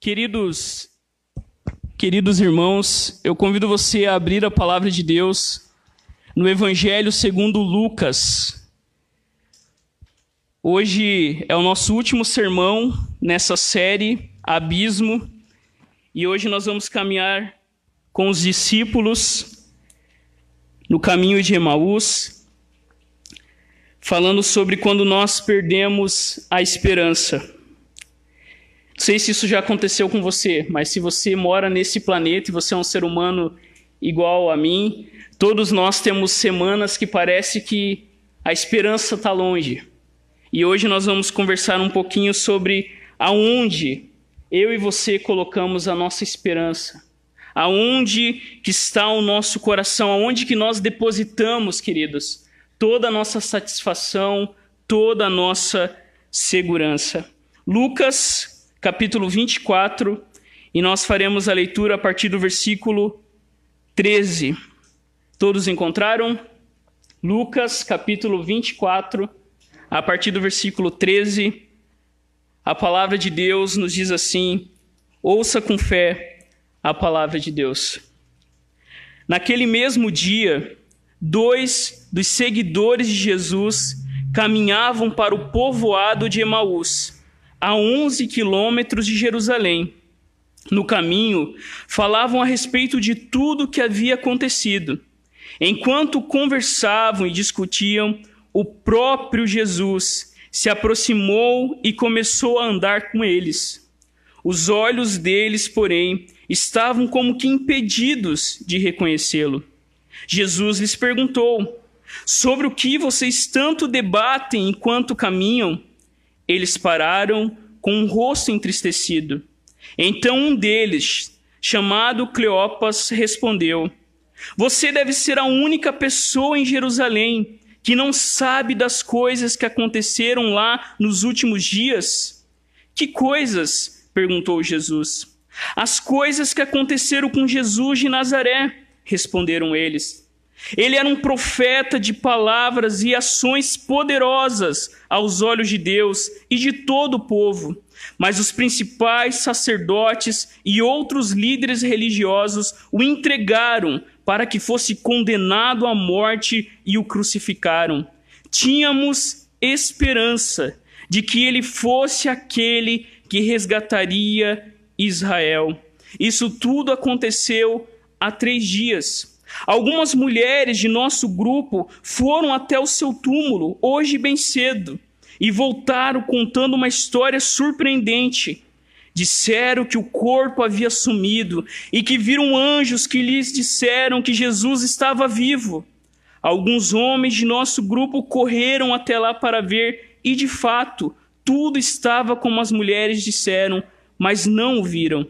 Queridos, queridos irmãos, eu convido você a abrir a palavra de Deus no Evangelho segundo Lucas. Hoje é o nosso último sermão nessa série Abismo, e hoje nós vamos caminhar com os discípulos no caminho de Emaús, falando sobre quando nós perdemos a esperança. Sei se isso já aconteceu com você, mas se você mora nesse planeta e você é um ser humano igual a mim, todos nós temos semanas que parece que a esperança está longe. E hoje nós vamos conversar um pouquinho sobre aonde eu e você colocamos a nossa esperança. Aonde que está o nosso coração, aonde que nós depositamos, queridos, toda a nossa satisfação, toda a nossa segurança. Lucas capítulo 24, e nós faremos a leitura a partir do versículo 13. Todos encontraram? Lucas, capítulo 24, a partir do versículo 13. A palavra de Deus nos diz assim: Ouça com fé a palavra de Deus. Naquele mesmo dia, dois dos seguidores de Jesus caminhavam para o povoado de Emaús a 11 quilômetros de Jerusalém. No caminho, falavam a respeito de tudo o que havia acontecido. Enquanto conversavam e discutiam, o próprio Jesus se aproximou e começou a andar com eles. Os olhos deles, porém, estavam como que impedidos de reconhecê-lo. Jesus lhes perguntou: Sobre o que vocês tanto debatem enquanto caminham? Eles pararam com um rosto entristecido. Então um deles, chamado Cleopas, respondeu: Você deve ser a única pessoa em Jerusalém que não sabe das coisas que aconteceram lá nos últimos dias. Que coisas? perguntou Jesus. As coisas que aconteceram com Jesus de Nazaré, responderam eles. Ele era um profeta de palavras e ações poderosas aos olhos de Deus e de todo o povo. Mas os principais sacerdotes e outros líderes religiosos o entregaram para que fosse condenado à morte e o crucificaram. Tínhamos esperança de que ele fosse aquele que resgataria Israel. Isso tudo aconteceu há três dias. Algumas mulheres de nosso grupo foram até o seu túmulo hoje bem cedo e voltaram contando uma história surpreendente. Disseram que o corpo havia sumido e que viram anjos que lhes disseram que Jesus estava vivo. Alguns homens de nosso grupo correram até lá para ver e, de fato, tudo estava como as mulheres disseram, mas não o viram.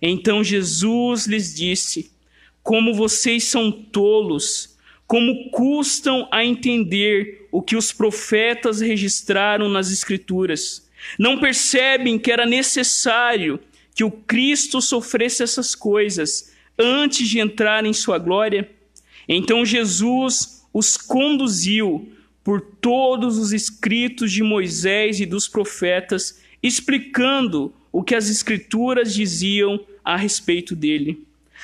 Então Jesus lhes disse: como vocês são tolos, como custam a entender o que os profetas registraram nas Escrituras. Não percebem que era necessário que o Cristo sofresse essas coisas antes de entrar em sua glória? Então Jesus os conduziu por todos os escritos de Moisés e dos profetas, explicando o que as Escrituras diziam a respeito dele.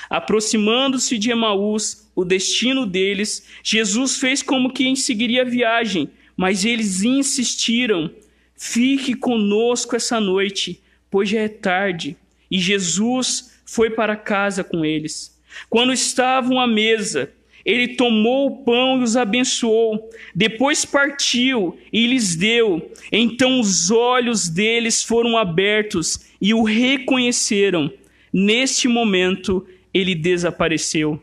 Aproximando-se de Emaús, o destino deles, Jesus fez como que seguiria a viagem, mas eles insistiram: Fique conosco essa noite, pois já é tarde. E Jesus foi para casa com eles. Quando estavam à mesa, ele tomou o pão e os abençoou. Depois partiu e lhes deu. Então os olhos deles foram abertos e o reconheceram. Neste momento, ele desapareceu.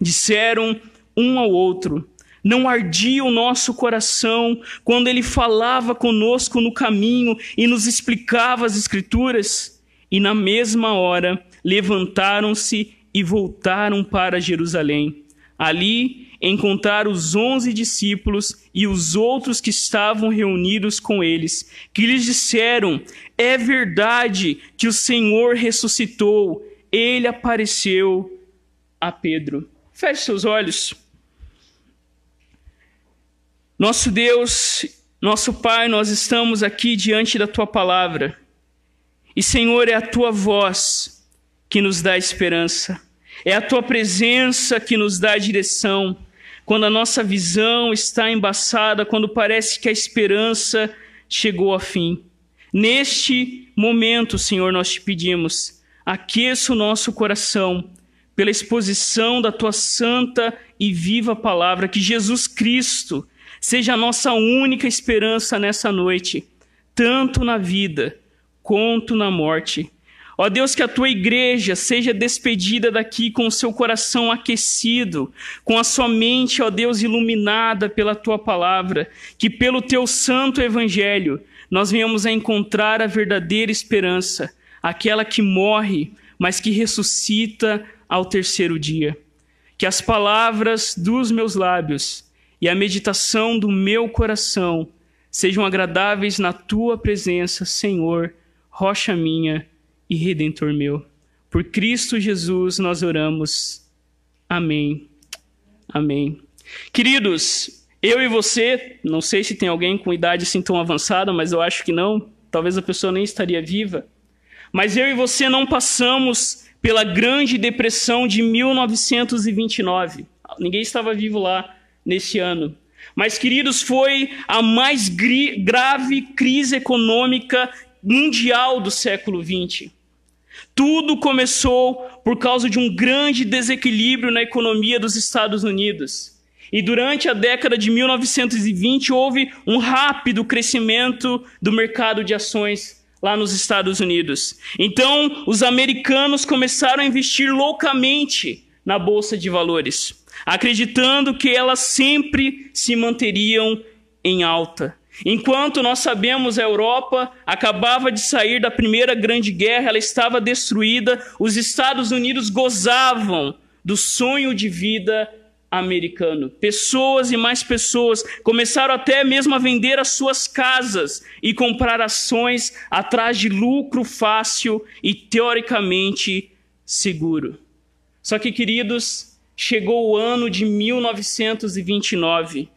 Disseram um ao outro: Não ardia o nosso coração quando ele falava conosco no caminho e nos explicava as Escrituras? E na mesma hora levantaram-se e voltaram para Jerusalém. Ali encontraram os onze discípulos e os outros que estavam reunidos com eles, que lhes disseram: É verdade que o Senhor ressuscitou ele apareceu a Pedro. Feche seus olhos. Nosso Deus, nosso Pai, nós estamos aqui diante da tua palavra. E, Senhor, é a tua voz que nos dá esperança, é a tua presença que nos dá direção. Quando a nossa visão está embaçada, quando parece que a esperança chegou ao fim. Neste momento, Senhor, nós te pedimos, aqueça o nosso coração pela exposição da tua santa e viva palavra, que Jesus Cristo seja a nossa única esperança nessa noite, tanto na vida quanto na morte. Ó Deus, que a tua igreja seja despedida daqui com o seu coração aquecido, com a sua mente, ó Deus, iluminada pela tua palavra, que pelo teu santo evangelho nós venhamos a encontrar a verdadeira esperança, aquela que morre, mas que ressuscita ao terceiro dia. Que as palavras dos meus lábios e a meditação do meu coração sejam agradáveis na tua presença, Senhor, rocha minha e redentor meu. Por Cristo Jesus nós oramos. Amém. Amém. Queridos, eu e você, não sei se tem alguém com idade assim tão avançada, mas eu acho que não. Talvez a pessoa nem estaria viva. Mas eu e você não passamos pela Grande Depressão de 1929. Ninguém estava vivo lá nesse ano. Mas, queridos, foi a mais grave crise econômica mundial do século XX. Tudo começou por causa de um grande desequilíbrio na economia dos Estados Unidos. E durante a década de 1920 houve um rápido crescimento do mercado de ações lá nos Estados Unidos. Então, os americanos começaram a investir loucamente na bolsa de valores, acreditando que elas sempre se manteriam em alta. Enquanto nós sabemos a Europa acabava de sair da primeira grande guerra, ela estava destruída, os Estados Unidos gozavam do sonho de vida americano. Pessoas e mais pessoas começaram até mesmo a vender as suas casas e comprar ações atrás de lucro fácil e teoricamente seguro. Só que, queridos, chegou o ano de 1929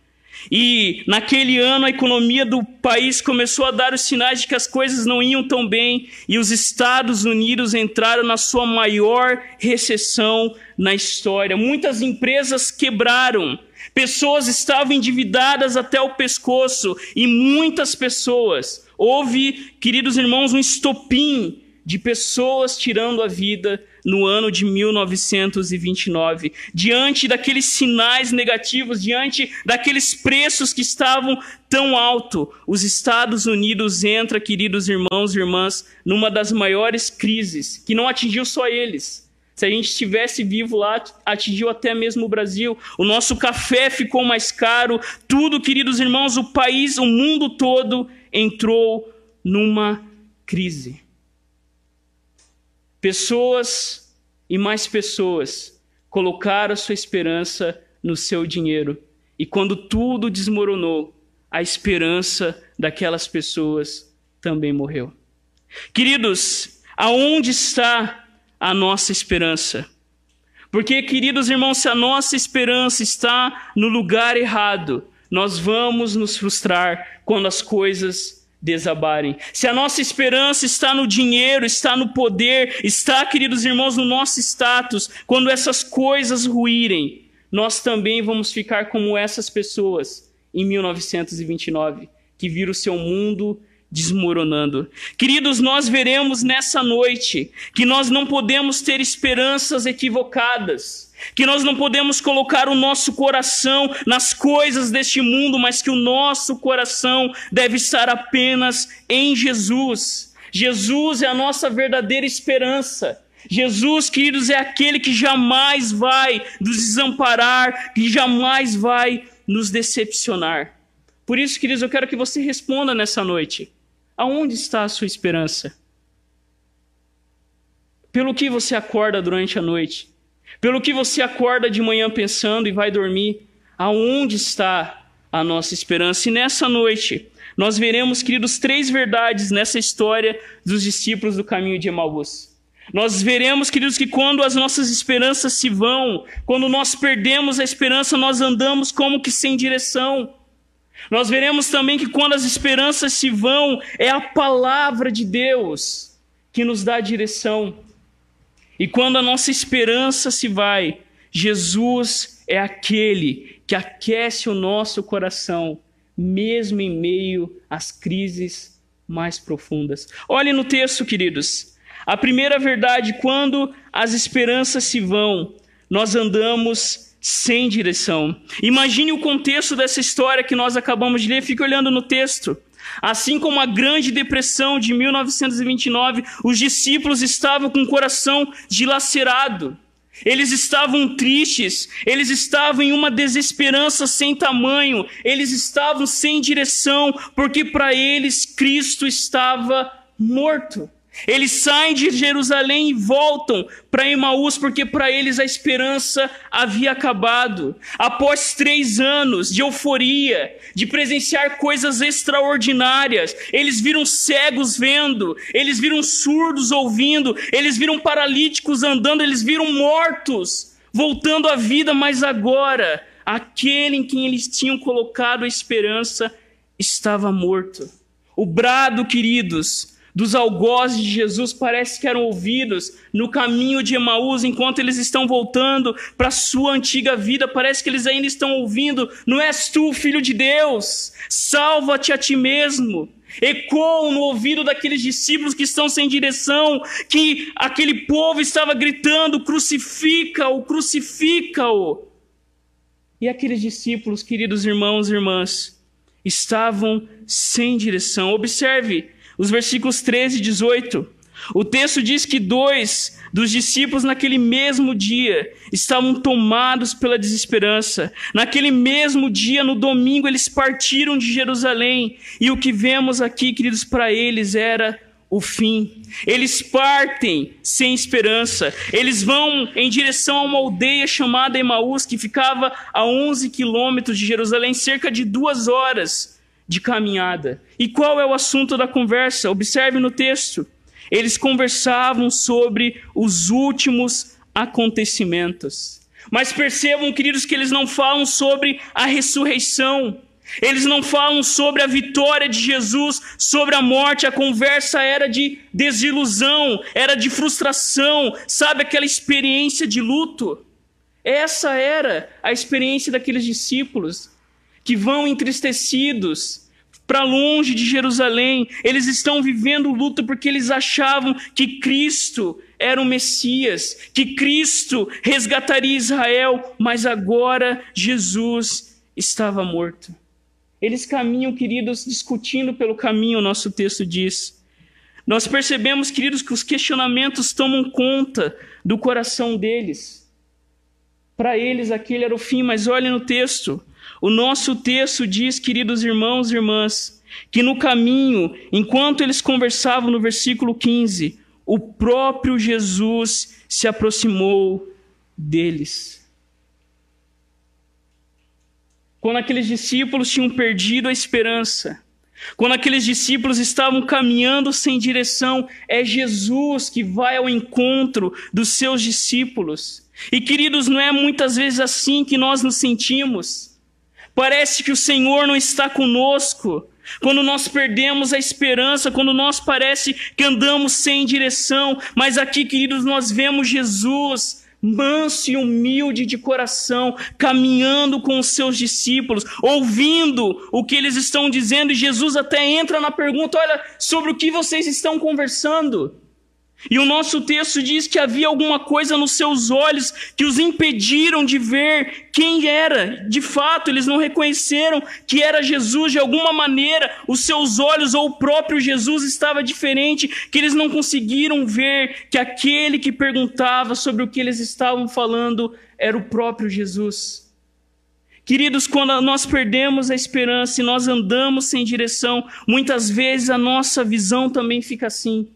e naquele ano a economia do país começou a dar os sinais de que as coisas não iam tão bem e os Estados Unidos entraram na sua maior recessão na história. Muitas empresas quebraram, pessoas estavam endividadas até o pescoço e muitas pessoas. Houve, queridos irmãos, um estopim de pessoas tirando a vida no ano de 1929. Diante daqueles sinais negativos, diante daqueles preços que estavam tão alto, os Estados Unidos entra, queridos irmãos e irmãs, numa das maiores crises, que não atingiu só eles. Se a gente estivesse vivo lá, atingiu até mesmo o Brasil. O nosso café ficou mais caro. Tudo, queridos irmãos, o país, o mundo todo entrou numa crise. Pessoas e mais pessoas colocaram sua esperança no seu dinheiro. E quando tudo desmoronou, a esperança daquelas pessoas também morreu. Queridos, aonde está a nossa esperança? Porque, queridos irmãos, se a nossa esperança está no lugar errado, nós vamos nos frustrar quando as coisas desabarem. Se a nossa esperança está no dinheiro, está no poder, está, queridos irmãos, no nosso status, quando essas coisas ruírem, nós também vamos ficar como essas pessoas em 1929, que viram o seu mundo desmoronando. Queridos, nós veremos nessa noite que nós não podemos ter esperanças equivocadas que nós não podemos colocar o nosso coração nas coisas deste mundo, mas que o nosso coração deve estar apenas em Jesus. Jesus é a nossa verdadeira esperança. Jesus, queridos, é aquele que jamais vai nos desamparar, que jamais vai nos decepcionar. Por isso, queridos, eu quero que você responda nessa noite: aonde está a sua esperança? Pelo que você acorda durante a noite? Pelo que você acorda de manhã pensando e vai dormir, aonde está a nossa esperança? E nessa noite, nós veremos, queridos, três verdades nessa história dos discípulos do caminho de Emaús. Nós veremos, queridos, que quando as nossas esperanças se vão, quando nós perdemos a esperança, nós andamos como que sem direção. Nós veremos também que quando as esperanças se vão, é a palavra de Deus que nos dá direção. E quando a nossa esperança se vai, Jesus é aquele que aquece o nosso coração, mesmo em meio às crises mais profundas. Olhe no texto, queridos. A primeira verdade, quando as esperanças se vão, nós andamos sem direção. Imagine o contexto dessa história que nós acabamos de ler, fique olhando no texto. Assim como a Grande Depressão de 1929, os discípulos estavam com o coração dilacerado. Eles estavam tristes, eles estavam em uma desesperança sem tamanho, eles estavam sem direção, porque para eles Cristo estava morto. Eles saem de Jerusalém e voltam para Emaús, porque para eles a esperança havia acabado. Após três anos de euforia, de presenciar coisas extraordinárias, eles viram cegos vendo, eles viram surdos ouvindo, eles viram paralíticos andando, eles viram mortos voltando à vida, mas agora, aquele em quem eles tinham colocado a esperança estava morto. O brado, queridos, dos algozes de Jesus parece que eram ouvidos no caminho de Emaús, enquanto eles estão voltando para a sua antiga vida, parece que eles ainda estão ouvindo: Não és tu, filho de Deus, salva-te a ti mesmo. Ecoam no ouvido daqueles discípulos que estão sem direção, que aquele povo estava gritando: Crucifica-o, crucifica-o. E aqueles discípulos, queridos irmãos e irmãs, estavam sem direção. Observe os versículos 13 e 18. O texto diz que dois dos discípulos naquele mesmo dia estavam tomados pela desesperança. Naquele mesmo dia, no domingo, eles partiram de Jerusalém. E o que vemos aqui, queridos, para eles era o fim. Eles partem sem esperança. Eles vão em direção a uma aldeia chamada Emaús, que ficava a 11 quilômetros de Jerusalém, cerca de duas horas de caminhada. E qual é o assunto da conversa? Observe no texto. Eles conversavam sobre os últimos acontecimentos. Mas percebam, queridos, que eles não falam sobre a ressurreição. Eles não falam sobre a vitória de Jesus sobre a morte. A conversa era de desilusão, era de frustração, sabe aquela experiência de luto? Essa era a experiência daqueles discípulos que vão entristecidos para longe de Jerusalém. Eles estão vivendo luta porque eles achavam que Cristo era o Messias, que Cristo resgataria Israel, mas agora Jesus estava morto. Eles caminham, queridos, discutindo pelo caminho, o nosso texto diz. Nós percebemos, queridos, que os questionamentos tomam conta do coração deles. Para eles aquele era o fim, mas olhe no texto. O nosso texto diz, queridos irmãos e irmãs, que no caminho, enquanto eles conversavam no versículo 15, o próprio Jesus se aproximou deles. Quando aqueles discípulos tinham perdido a esperança, quando aqueles discípulos estavam caminhando sem direção, é Jesus que vai ao encontro dos seus discípulos. E queridos, não é muitas vezes assim que nós nos sentimos. Parece que o Senhor não está conosco. Quando nós perdemos a esperança, quando nós parece que andamos sem direção, mas aqui, queridos, nós vemos Jesus manso e humilde de coração, caminhando com os seus discípulos, ouvindo o que eles estão dizendo, e Jesus até entra na pergunta: olha, sobre o que vocês estão conversando? E o nosso texto diz que havia alguma coisa nos seus olhos que os impediram de ver quem era. De fato, eles não reconheceram que era Jesus de alguma maneira. Os seus olhos ou o próprio Jesus estava diferente, que eles não conseguiram ver que aquele que perguntava sobre o que eles estavam falando era o próprio Jesus. Queridos, quando nós perdemos a esperança e nós andamos sem direção, muitas vezes a nossa visão também fica assim.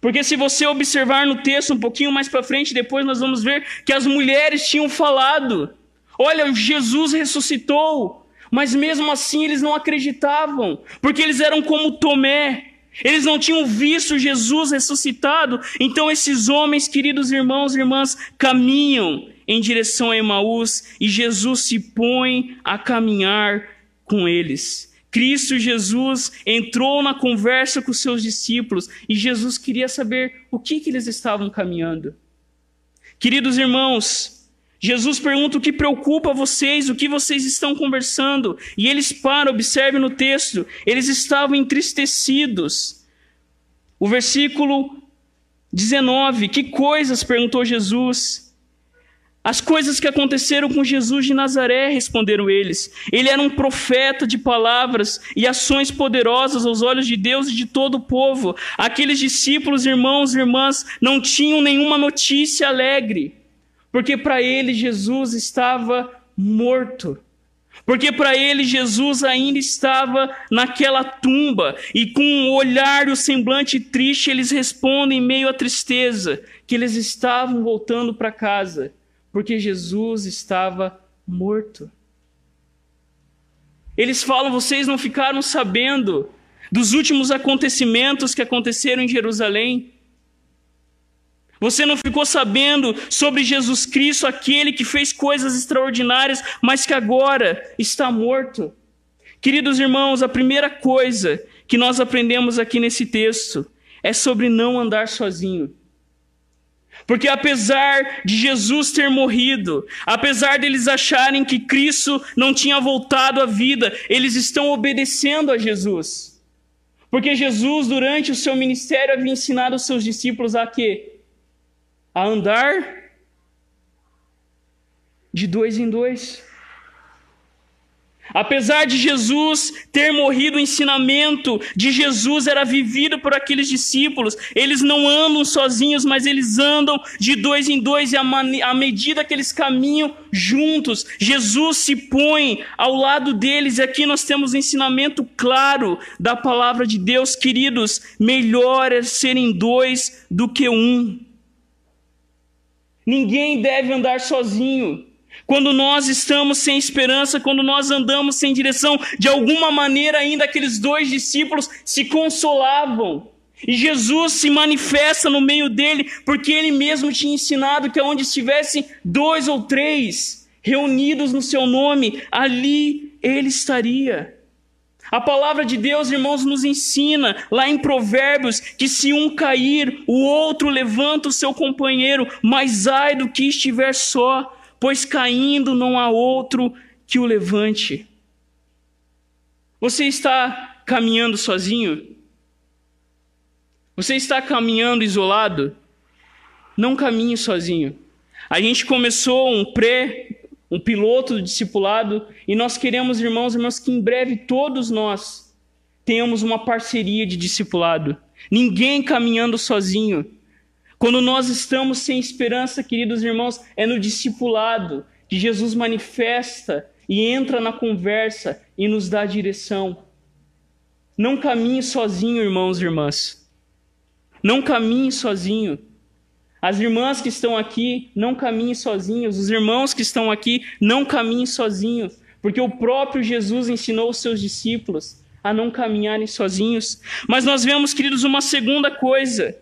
Porque se você observar no texto um pouquinho mais para frente, depois nós vamos ver que as mulheres tinham falado: Olha, Jesus ressuscitou. Mas mesmo assim eles não acreditavam, porque eles eram como Tomé. Eles não tinham visto Jesus ressuscitado. Então esses homens, queridos irmãos e irmãs, caminham em direção a Emaús e Jesus se põe a caminhar com eles. Cristo Jesus entrou na conversa com os seus discípulos e Jesus queria saber o que, que eles estavam caminhando. Queridos irmãos, Jesus pergunta o que preocupa vocês, o que vocês estão conversando. E eles param, observe no texto, eles estavam entristecidos. O versículo 19: Que coisas? perguntou Jesus. As coisas que aconteceram com Jesus de Nazaré, responderam eles. Ele era um profeta de palavras e ações poderosas aos olhos de Deus e de todo o povo. Aqueles discípulos, irmãos e irmãs, não tinham nenhuma notícia alegre, porque para eles Jesus estava morto. Porque para ele Jesus ainda estava naquela tumba e com um olhar e o um semblante triste eles respondem em meio à tristeza que eles estavam voltando para casa porque Jesus estava morto. Eles falam: vocês não ficaram sabendo dos últimos acontecimentos que aconteceram em Jerusalém? Você não ficou sabendo sobre Jesus Cristo, aquele que fez coisas extraordinárias, mas que agora está morto? Queridos irmãos, a primeira coisa que nós aprendemos aqui nesse texto é sobre não andar sozinho. Porque apesar de Jesus ter morrido, apesar deles acharem que Cristo não tinha voltado à vida, eles estão obedecendo a Jesus. Porque Jesus, durante o seu ministério, havia ensinado os seus discípulos a quê? A andar de dois em dois. Apesar de Jesus ter morrido, o ensinamento de Jesus era vivido por aqueles discípulos. Eles não andam sozinhos, mas eles andam de dois em dois, e à medida que eles caminham juntos, Jesus se põe ao lado deles. E aqui nós temos um ensinamento claro da palavra de Deus, queridos. Melhor é serem dois do que um. Ninguém deve andar sozinho. Quando nós estamos sem esperança, quando nós andamos sem direção, de alguma maneira ainda aqueles dois discípulos se consolavam. E Jesus se manifesta no meio dele, porque ele mesmo tinha ensinado que onde estivessem dois ou três reunidos no seu nome, ali ele estaria. A palavra de Deus, irmãos, nos ensina lá em Provérbios que se um cair, o outro levanta o seu companheiro, mas ai do que estiver só pois caindo não há outro que o levante. Você está caminhando sozinho? Você está caminhando isolado? Não caminhe sozinho. A gente começou um pré, um piloto do discipulado, e nós queremos, irmãos e irmãs, que em breve todos nós tenhamos uma parceria de discipulado. Ninguém caminhando sozinho. Quando nós estamos sem esperança, queridos irmãos, é no discipulado que Jesus manifesta e entra na conversa e nos dá direção. Não caminhe sozinho, irmãos e irmãs. Não caminhe sozinho. As irmãs que estão aqui, não caminhem sozinhos. Os irmãos que estão aqui, não caminhem sozinhos. Porque o próprio Jesus ensinou os seus discípulos a não caminharem sozinhos. Mas nós vemos, queridos, uma segunda coisa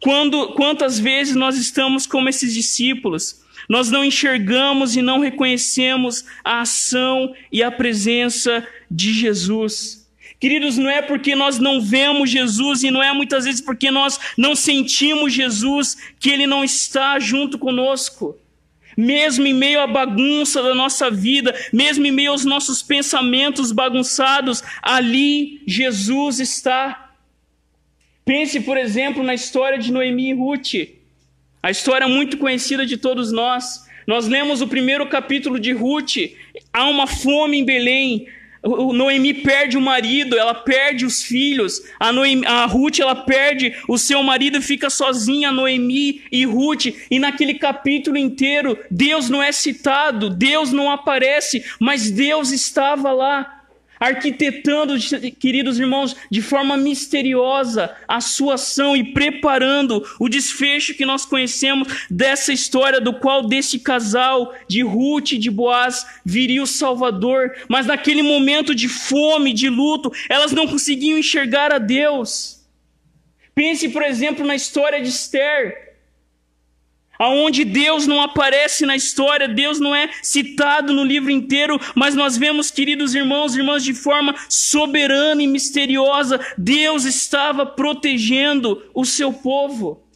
quando, quantas vezes nós estamos como esses discípulos, nós não enxergamos e não reconhecemos a ação e a presença de Jesus. Queridos, não é porque nós não vemos Jesus e não é muitas vezes porque nós não sentimos Jesus que Ele não está junto conosco. Mesmo em meio à bagunça da nossa vida, mesmo em meio aos nossos pensamentos bagunçados, ali Jesus está. Pense, por exemplo, na história de Noemi e Ruth, a história muito conhecida de todos nós. Nós lemos o primeiro capítulo de Ruth, há uma fome em Belém, Noemi perde o marido, ela perde os filhos. A, Noemi, a Ruth ela perde o seu marido e fica sozinha, Noemi e Ruth. E naquele capítulo inteiro, Deus não é citado, Deus não aparece, mas Deus estava lá arquitetando, queridos irmãos, de forma misteriosa a sua ação e preparando o desfecho que nós conhecemos dessa história, do qual desse casal de Ruth e de Boaz viria o Salvador. Mas naquele momento de fome, de luto, elas não conseguiam enxergar a Deus. Pense, por exemplo, na história de Esther. Aonde Deus não aparece na história, Deus não é citado no livro inteiro, mas nós vemos, queridos irmãos e irmãs, de forma soberana e misteriosa, Deus estava protegendo o seu povo.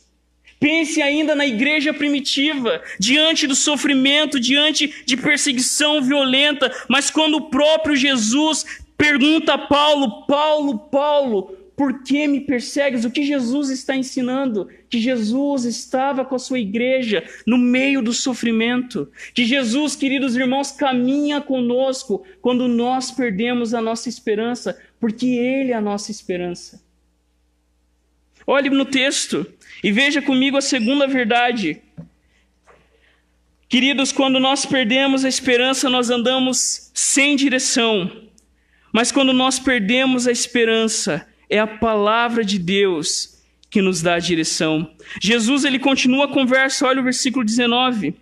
Pense ainda na igreja primitiva, diante do sofrimento, diante de perseguição violenta, mas quando o próprio Jesus pergunta a Paulo: Paulo, Paulo, por que me persegues? O que Jesus está ensinando? Que Jesus estava com a sua igreja no meio do sofrimento. Que Jesus, queridos irmãos, caminha conosco quando nós perdemos a nossa esperança, porque Ele é a nossa esperança. Olhe no texto e veja comigo a segunda verdade. Queridos, quando nós perdemos a esperança, nós andamos sem direção. Mas quando nós perdemos a esperança, é a palavra de Deus que nos dá a direção. Jesus ele continua a conversa, olha o versículo 19.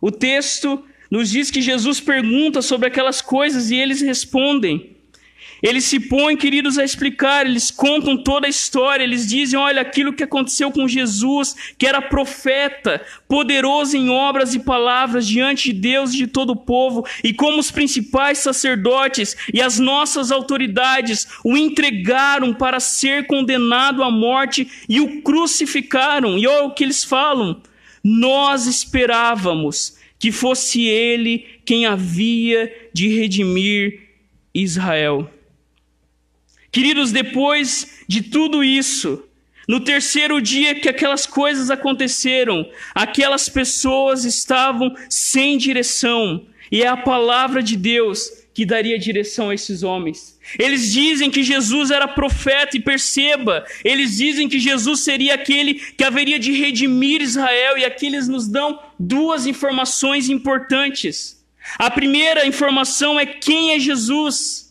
O texto nos diz que Jesus pergunta sobre aquelas coisas e eles respondem. Eles se põem, queridos, a explicar, eles contam toda a história, eles dizem: olha, aquilo que aconteceu com Jesus, que era profeta, poderoso em obras e palavras diante de Deus e de todo o povo, e como os principais sacerdotes e as nossas autoridades o entregaram para ser condenado à morte e o crucificaram. E olha o que eles falam: nós esperávamos que fosse ele quem havia de redimir Israel. Queridos, depois de tudo isso, no terceiro dia que aquelas coisas aconteceram, aquelas pessoas estavam sem direção, e é a palavra de Deus que daria direção a esses homens. Eles dizem que Jesus era profeta, e perceba, eles dizem que Jesus seria aquele que haveria de redimir Israel, e aqui eles nos dão duas informações importantes. A primeira informação é quem é Jesus.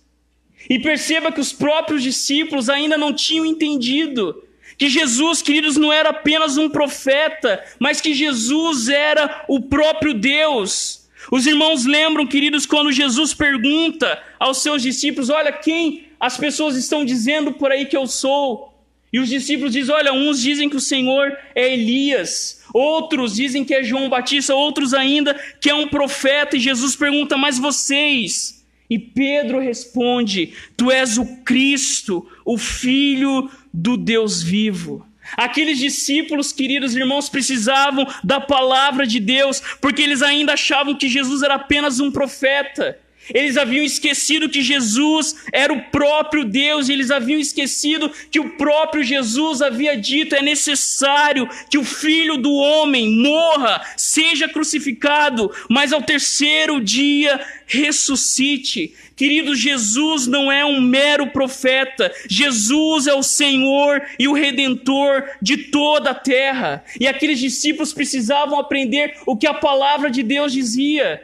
E perceba que os próprios discípulos ainda não tinham entendido que Jesus, queridos, não era apenas um profeta, mas que Jesus era o próprio Deus. Os irmãos lembram, queridos, quando Jesus pergunta aos seus discípulos: Olha, quem as pessoas estão dizendo por aí que eu sou? E os discípulos dizem: Olha, uns dizem que o Senhor é Elias, outros dizem que é João Batista, outros ainda que é um profeta. E Jesus pergunta: Mas vocês? E Pedro responde: Tu és o Cristo, o Filho do Deus vivo. Aqueles discípulos, queridos irmãos, precisavam da palavra de Deus, porque eles ainda achavam que Jesus era apenas um profeta. Eles haviam esquecido que Jesus era o próprio Deus, eles haviam esquecido que o próprio Jesus havia dito: é necessário que o filho do homem morra, seja crucificado, mas ao terceiro dia ressuscite. Querido, Jesus não é um mero profeta, Jesus é o Senhor e o redentor de toda a terra. E aqueles discípulos precisavam aprender o que a palavra de Deus dizia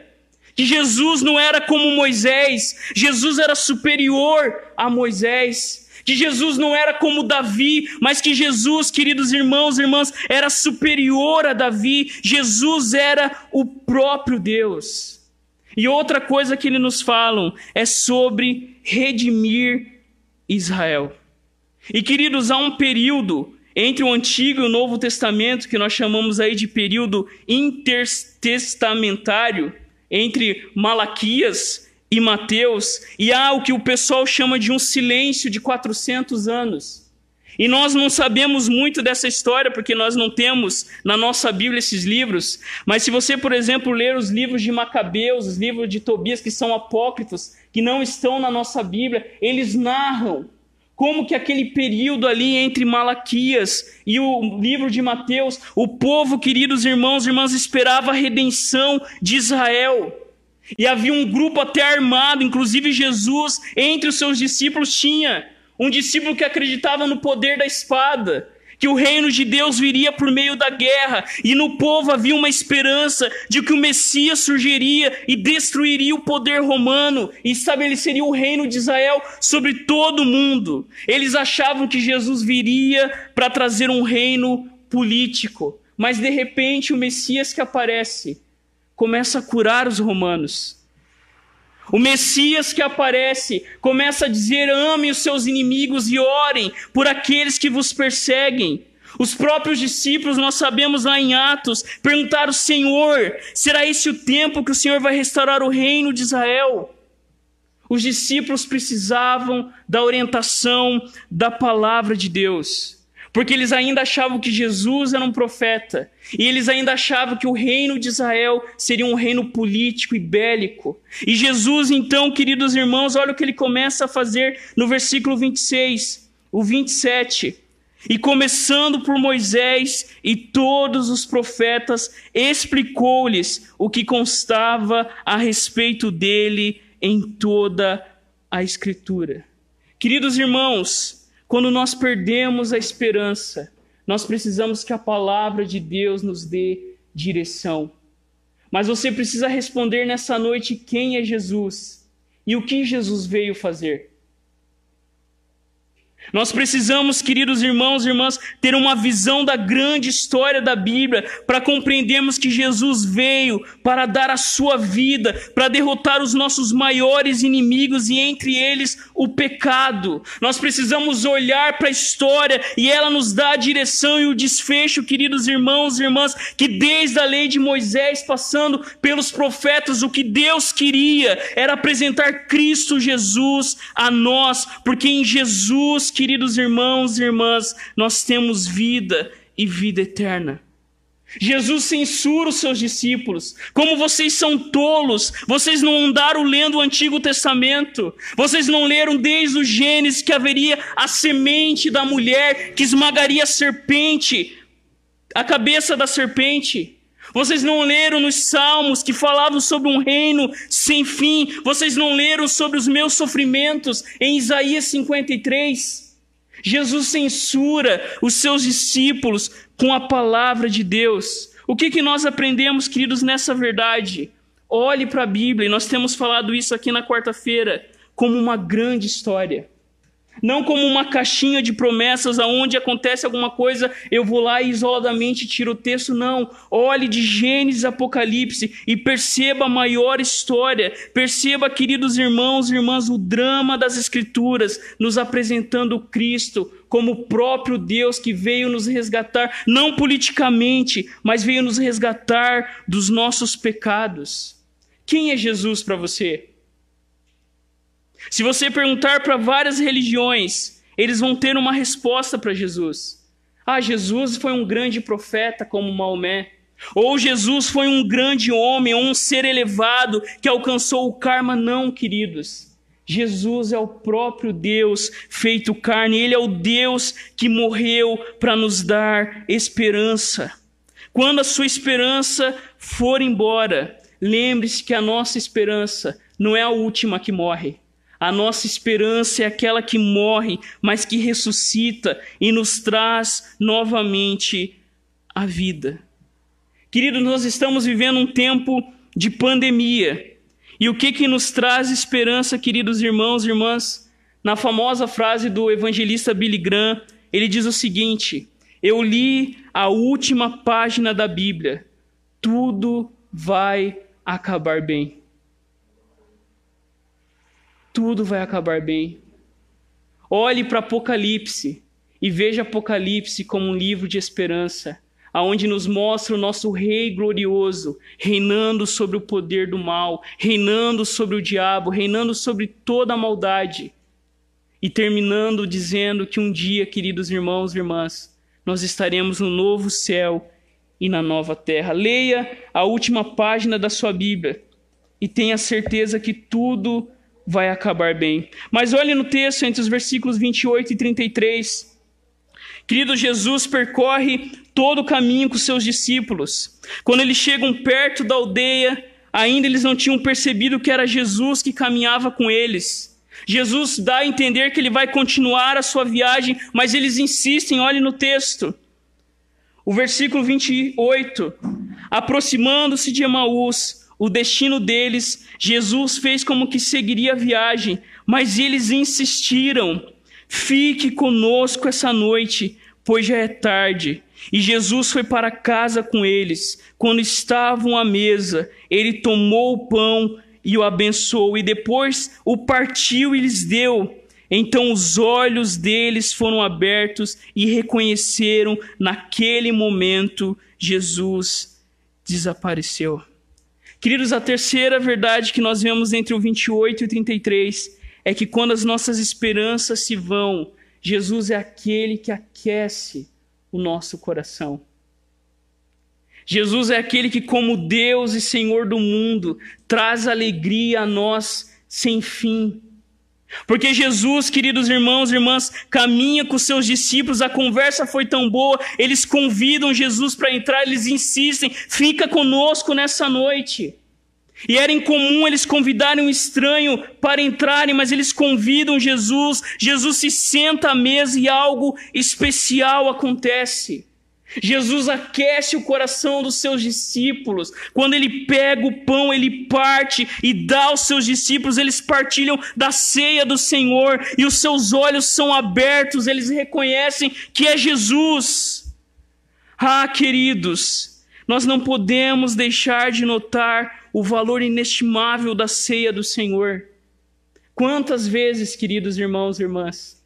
que Jesus não era como Moisés, Jesus era superior a Moisés. Que Jesus não era como Davi, mas que Jesus, queridos irmãos e irmãs, era superior a Davi. Jesus era o próprio Deus. E outra coisa que ele nos falam é sobre redimir Israel. E queridos, há um período entre o Antigo e o Novo Testamento que nós chamamos aí de período intertestamentário, entre Malaquias e Mateus, e há o que o pessoal chama de um silêncio de 400 anos. E nós não sabemos muito dessa história porque nós não temos na nossa Bíblia esses livros. Mas se você, por exemplo, ler os livros de Macabeus, os livros de Tobias, que são apócrifos, que não estão na nossa Bíblia, eles narram como que aquele período ali entre Malaquias e o livro de Mateus, o povo, queridos irmãos e irmãs, esperava a redenção de Israel. E havia um grupo até armado, inclusive Jesus, entre os seus discípulos tinha um discípulo que acreditava no poder da espada que o reino de Deus viria por meio da guerra, e no povo havia uma esperança de que o Messias surgiria e destruiria o poder romano e estabeleceria o reino de Israel sobre todo o mundo. Eles achavam que Jesus viria para trazer um reino político, mas de repente o Messias que aparece começa a curar os romanos. O Messias que aparece começa a dizer: amem os seus inimigos e orem por aqueles que vos perseguem. Os próprios discípulos, nós sabemos lá em Atos, perguntaram: Senhor, será esse o tempo que o Senhor vai restaurar o reino de Israel? Os discípulos precisavam da orientação da palavra de Deus porque eles ainda achavam que Jesus era um profeta, e eles ainda achavam que o reino de Israel seria um reino político e bélico. E Jesus, então, queridos irmãos, olha o que ele começa a fazer no versículo 26, o 27. E começando por Moisés e todos os profetas, explicou-lhes o que constava a respeito dele em toda a Escritura. Queridos irmãos, quando nós perdemos a esperança, nós precisamos que a palavra de Deus nos dê direção. Mas você precisa responder nessa noite quem é Jesus e o que Jesus veio fazer. Nós precisamos, queridos irmãos e irmãs, ter uma visão da grande história da Bíblia para compreendermos que Jesus veio para dar a sua vida, para derrotar os nossos maiores inimigos e entre eles o pecado. Nós precisamos olhar para a história e ela nos dá a direção e o desfecho, queridos irmãos e irmãs, que desde a lei de Moisés, passando pelos profetas, o que Deus queria era apresentar Cristo Jesus a nós, porque em Jesus queridos irmãos e irmãs, nós temos vida e vida eterna. Jesus censura os seus discípulos. Como vocês são tolos, vocês não andaram lendo o Antigo Testamento. Vocês não leram desde o Gênesis que haveria a semente da mulher que esmagaria a serpente, a cabeça da serpente. Vocês não leram nos Salmos que falavam sobre um reino sem fim. Vocês não leram sobre os meus sofrimentos em Isaías 53. Jesus censura os seus discípulos com a palavra de Deus. O que, que nós aprendemos, queridos, nessa verdade? Olhe para a Bíblia, e nós temos falado isso aqui na quarta-feira, como uma grande história. Não como uma caixinha de promessas aonde acontece alguma coisa, eu vou lá e isoladamente tiro o texto. Não. Olhe de Gênesis Apocalipse e perceba a maior história. Perceba, queridos irmãos e irmãs, o drama das Escrituras, nos apresentando Cristo como o próprio Deus que veio nos resgatar, não politicamente, mas veio nos resgatar dos nossos pecados. Quem é Jesus para você? Se você perguntar para várias religiões, eles vão ter uma resposta para Jesus. Ah, Jesus foi um grande profeta como Maomé. Ou Jesus foi um grande homem, um ser elevado que alcançou o karma. Não, queridos. Jesus é o próprio Deus feito carne, Ele é o Deus que morreu para nos dar esperança. Quando a sua esperança for embora, lembre-se que a nossa esperança não é a última que morre. A nossa esperança é aquela que morre, mas que ressuscita e nos traz novamente a vida. Querido, nós estamos vivendo um tempo de pandemia. E o que que nos traz esperança, queridos irmãos e irmãs? Na famosa frase do evangelista Billy Graham, ele diz o seguinte: Eu li a última página da Bíblia. Tudo vai acabar bem tudo vai acabar bem. Olhe para Apocalipse e veja Apocalipse como um livro de esperança, aonde nos mostra o nosso rei glorioso, reinando sobre o poder do mal, reinando sobre o diabo, reinando sobre toda a maldade. E terminando dizendo que um dia, queridos irmãos e irmãs, nós estaremos no novo céu e na nova terra. Leia a última página da sua Bíblia e tenha certeza que tudo vai acabar bem. Mas olhe no texto entre os versículos 28 e 33. Querido Jesus percorre todo o caminho com seus discípulos. Quando eles chegam perto da aldeia, ainda eles não tinham percebido que era Jesus que caminhava com eles. Jesus dá a entender que ele vai continuar a sua viagem, mas eles insistem, olhe no texto. O versículo 28. Aproximando-se de Emaús, o destino deles, Jesus fez como que seguiria a viagem, mas eles insistiram: fique conosco essa noite, pois já é tarde. E Jesus foi para casa com eles. Quando estavam à mesa, ele tomou o pão e o abençoou, e depois o partiu e lhes deu. Então os olhos deles foram abertos e reconheceram naquele momento Jesus desapareceu. Queridos, a terceira verdade que nós vemos entre o 28 e o 33 é que quando as nossas esperanças se vão, Jesus é aquele que aquece o nosso coração. Jesus é aquele que, como Deus e Senhor do mundo, traz alegria a nós sem fim. Porque Jesus, queridos irmãos e irmãs, caminha com seus discípulos, a conversa foi tão boa, eles convidam Jesus para entrar, eles insistem, fica conosco nessa noite. E era incomum eles convidarem um estranho para entrarem, mas eles convidam Jesus, Jesus se senta à mesa e algo especial acontece. Jesus aquece o coração dos seus discípulos. Quando ele pega o pão, ele parte e dá aos seus discípulos, eles partilham da ceia do Senhor e os seus olhos são abertos, eles reconhecem que é Jesus. Ah, queridos, nós não podemos deixar de notar o valor inestimável da ceia do Senhor. Quantas vezes, queridos irmãos e irmãs,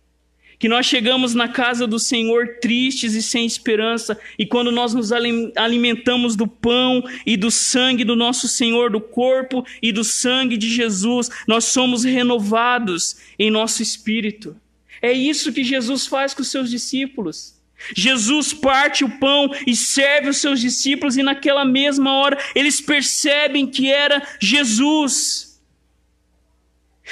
que nós chegamos na casa do Senhor tristes e sem esperança, e quando nós nos alimentamos do pão e do sangue do nosso Senhor, do corpo e do sangue de Jesus, nós somos renovados em nosso espírito. É isso que Jesus faz com os seus discípulos. Jesus parte o pão e serve os seus discípulos, e naquela mesma hora eles percebem que era Jesus.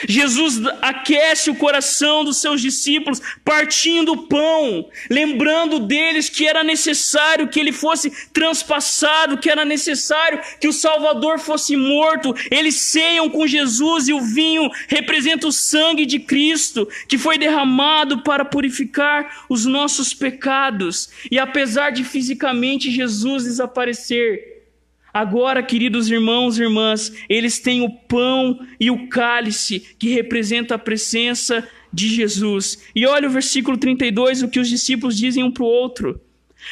Jesus aquece o coração dos seus discípulos, partindo o pão, lembrando deles que era necessário que ele fosse transpassado, que era necessário que o Salvador fosse morto. Eles ceiam com Jesus e o vinho representa o sangue de Cristo, que foi derramado para purificar os nossos pecados. E apesar de fisicamente Jesus desaparecer, Agora, queridos irmãos e irmãs, eles têm o pão e o cálice que representa a presença de Jesus. E olha o versículo 32, o que os discípulos dizem um para o outro.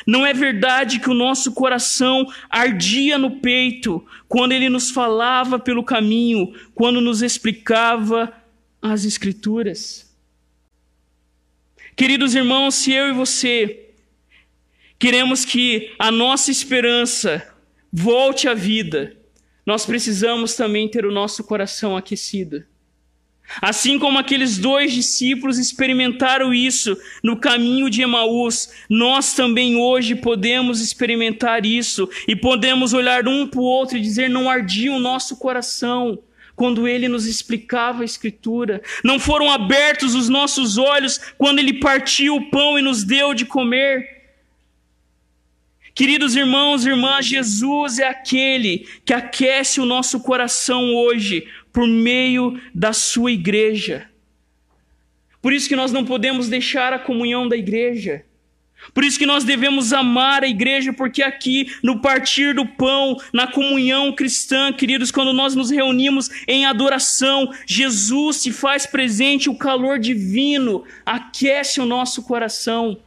Não é verdade que o nosso coração ardia no peito quando ele nos falava pelo caminho, quando nos explicava as Escrituras? Queridos irmãos, se eu e você queremos que a nossa esperança volte à vida, nós precisamos também ter o nosso coração aquecido. Assim como aqueles dois discípulos experimentaram isso no caminho de Emaús, nós também hoje podemos experimentar isso e podemos olhar um para o outro e dizer: não ardia o nosso coração quando ele nos explicava a Escritura, não foram abertos os nossos olhos quando ele partiu o pão e nos deu de comer. Queridos irmãos e irmãs, Jesus é aquele que aquece o nosso coração hoje por meio da sua igreja. Por isso que nós não podemos deixar a comunhão da igreja. Por isso que nós devemos amar a igreja, porque aqui, no partir do pão, na comunhão cristã, queridos, quando nós nos reunimos em adoração, Jesus se faz presente, o calor divino aquece o nosso coração.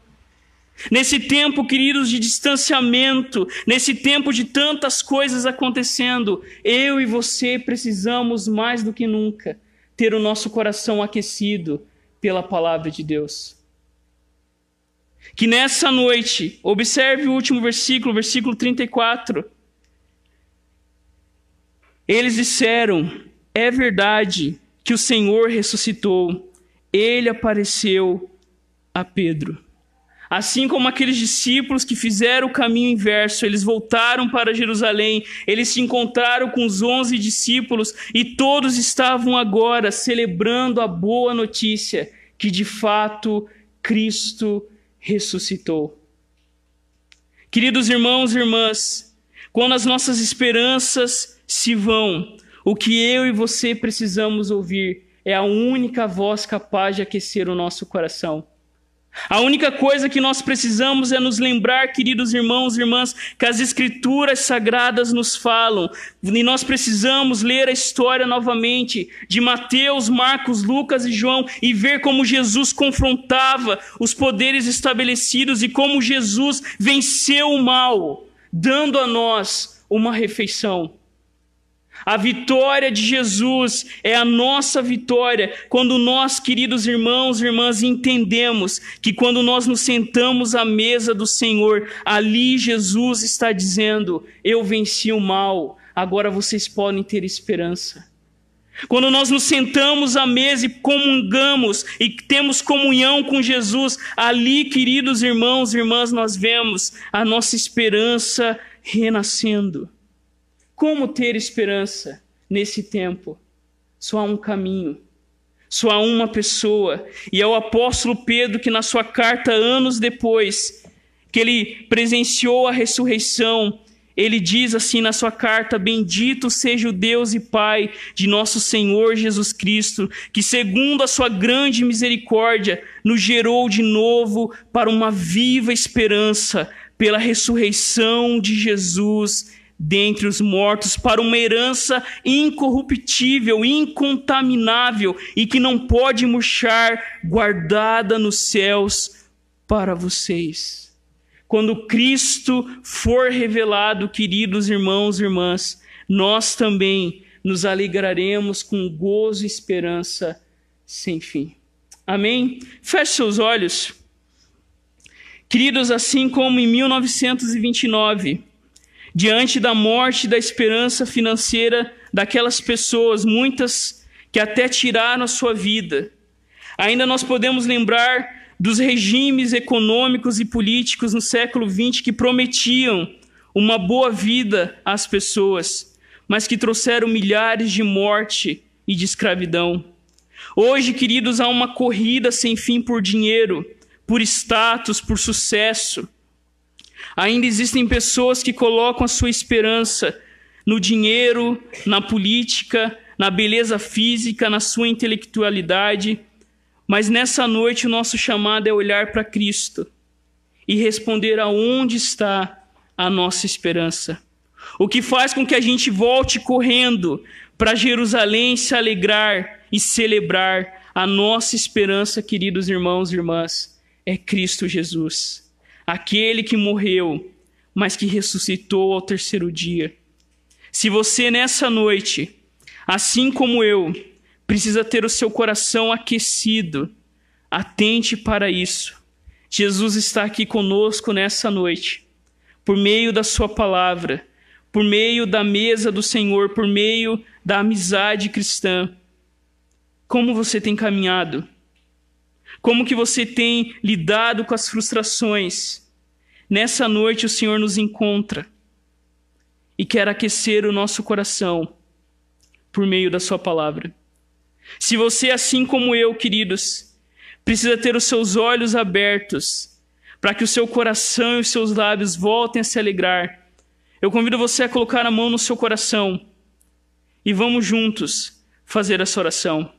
Nesse tempo, queridos, de distanciamento, nesse tempo de tantas coisas acontecendo, eu e você precisamos mais do que nunca ter o nosso coração aquecido pela palavra de Deus. Que nessa noite, observe o último versículo, versículo 34. Eles disseram: É verdade que o Senhor ressuscitou, ele apareceu a Pedro. Assim como aqueles discípulos que fizeram o caminho inverso, eles voltaram para Jerusalém, eles se encontraram com os onze discípulos e todos estavam agora celebrando a boa notícia que de fato Cristo ressuscitou. Queridos irmãos e irmãs, quando as nossas esperanças se vão, o que eu e você precisamos ouvir é a única voz capaz de aquecer o nosso coração. A única coisa que nós precisamos é nos lembrar, queridos irmãos e irmãs, que as Escrituras sagradas nos falam, e nós precisamos ler a história novamente de Mateus, Marcos, Lucas e João e ver como Jesus confrontava os poderes estabelecidos e como Jesus venceu o mal, dando a nós uma refeição. A vitória de Jesus é a nossa vitória quando nós, queridos irmãos e irmãs, entendemos que quando nós nos sentamos à mesa do Senhor, ali Jesus está dizendo: Eu venci o mal, agora vocês podem ter esperança. Quando nós nos sentamos à mesa e comungamos e temos comunhão com Jesus, ali, queridos irmãos e irmãs, nós vemos a nossa esperança renascendo. Como ter esperança nesse tempo? Só há um caminho, só há uma pessoa, e é o apóstolo Pedro que, na sua carta, anos depois, que ele presenciou a ressurreição, ele diz assim na sua carta: Bendito seja o Deus e Pai de nosso Senhor Jesus Cristo, que, segundo a sua grande misericórdia, nos gerou de novo para uma viva esperança pela ressurreição de Jesus dentre os mortos, para uma herança incorruptível, incontaminável e que não pode murchar, guardada nos céus para vocês. Quando Cristo for revelado, queridos irmãos e irmãs, nós também nos alegraremos com gozo e esperança sem fim. Amém? Feche seus olhos. Queridos, assim como em 1929, diante da morte da esperança financeira daquelas pessoas, muitas que até tiraram a sua vida, ainda nós podemos lembrar dos regimes econômicos e políticos no século XX que prometiam uma boa vida às pessoas, mas que trouxeram milhares de morte e de escravidão. Hoje, queridos, há uma corrida sem fim por dinheiro, por status, por sucesso. Ainda existem pessoas que colocam a sua esperança no dinheiro, na política, na beleza física, na sua intelectualidade. Mas nessa noite o nosso chamado é olhar para Cristo e responder aonde está a nossa esperança. O que faz com que a gente volte correndo para Jerusalém se alegrar e celebrar a nossa esperança, queridos irmãos e irmãs, é Cristo Jesus, aquele que morreu, mas que ressuscitou ao terceiro dia. Se você nessa noite, assim como eu, precisa ter o seu coração aquecido, atente para isso. Jesus está aqui conosco nessa noite, por meio da Sua palavra, por meio da mesa do Senhor, por meio da amizade cristã. Como você tem caminhado? Como que você tem lidado com as frustrações? Nessa noite o Senhor nos encontra e quer aquecer o nosso coração por meio da sua palavra. Se você, assim como eu, queridos, precisa ter os seus olhos abertos para que o seu coração e os seus lábios voltem a se alegrar, eu convido você a colocar a mão no seu coração e vamos juntos fazer essa oração.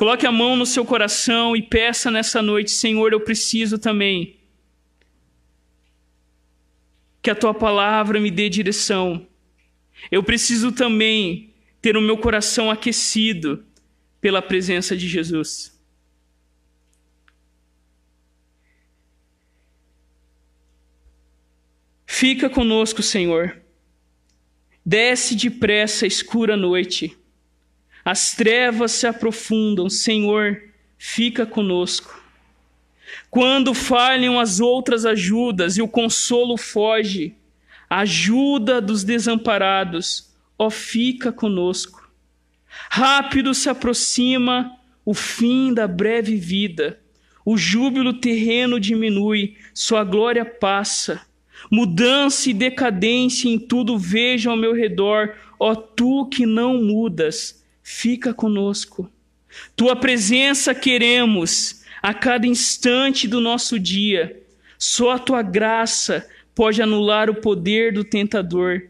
Coloque a mão no seu coração e peça nessa noite, Senhor, eu preciso também que a tua palavra me dê direção. Eu preciso também ter o meu coração aquecido pela presença de Jesus. Fica conosco, Senhor. Desce depressa a escura noite as trevas se aprofundam, Senhor, fica conosco. Quando falham as outras ajudas e o consolo foge, ajuda dos desamparados, ó, fica conosco. Rápido se aproxima o fim da breve vida, o júbilo terreno diminui, sua glória passa. Mudança e decadência em tudo vejo ao meu redor, ó tu que não mudas fica conosco. Tua presença queremos a cada instante do nosso dia. Só a tua graça pode anular o poder do tentador.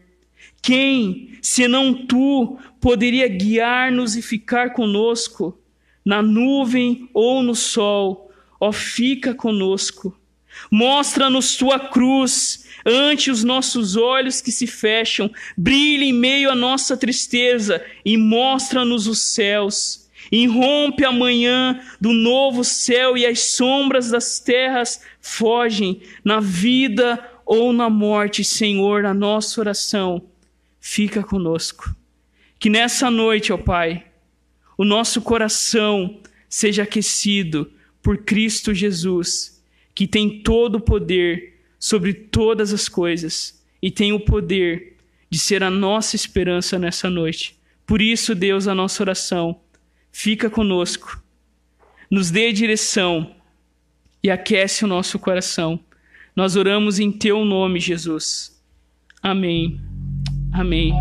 Quem, senão tu, poderia guiar-nos e ficar conosco? Na nuvem ou no sol, ó, fica conosco. Mostra-nos tua cruz ante os nossos olhos que se fecham, brilha em meio à nossa tristeza e mostra-nos os céus. Irrompe a manhã do novo céu e as sombras das terras fogem na vida ou na morte, Senhor, a nossa oração. Fica conosco. Que nessa noite, ó Pai, o nosso coração seja aquecido por Cristo Jesus, que tem todo o poder sobre todas as coisas e tem o poder de ser a nossa esperança nessa noite. Por isso, Deus, a nossa oração, fica conosco, nos dê direção e aquece o nosso coração. Nós oramos em teu nome, Jesus. Amém. Amém.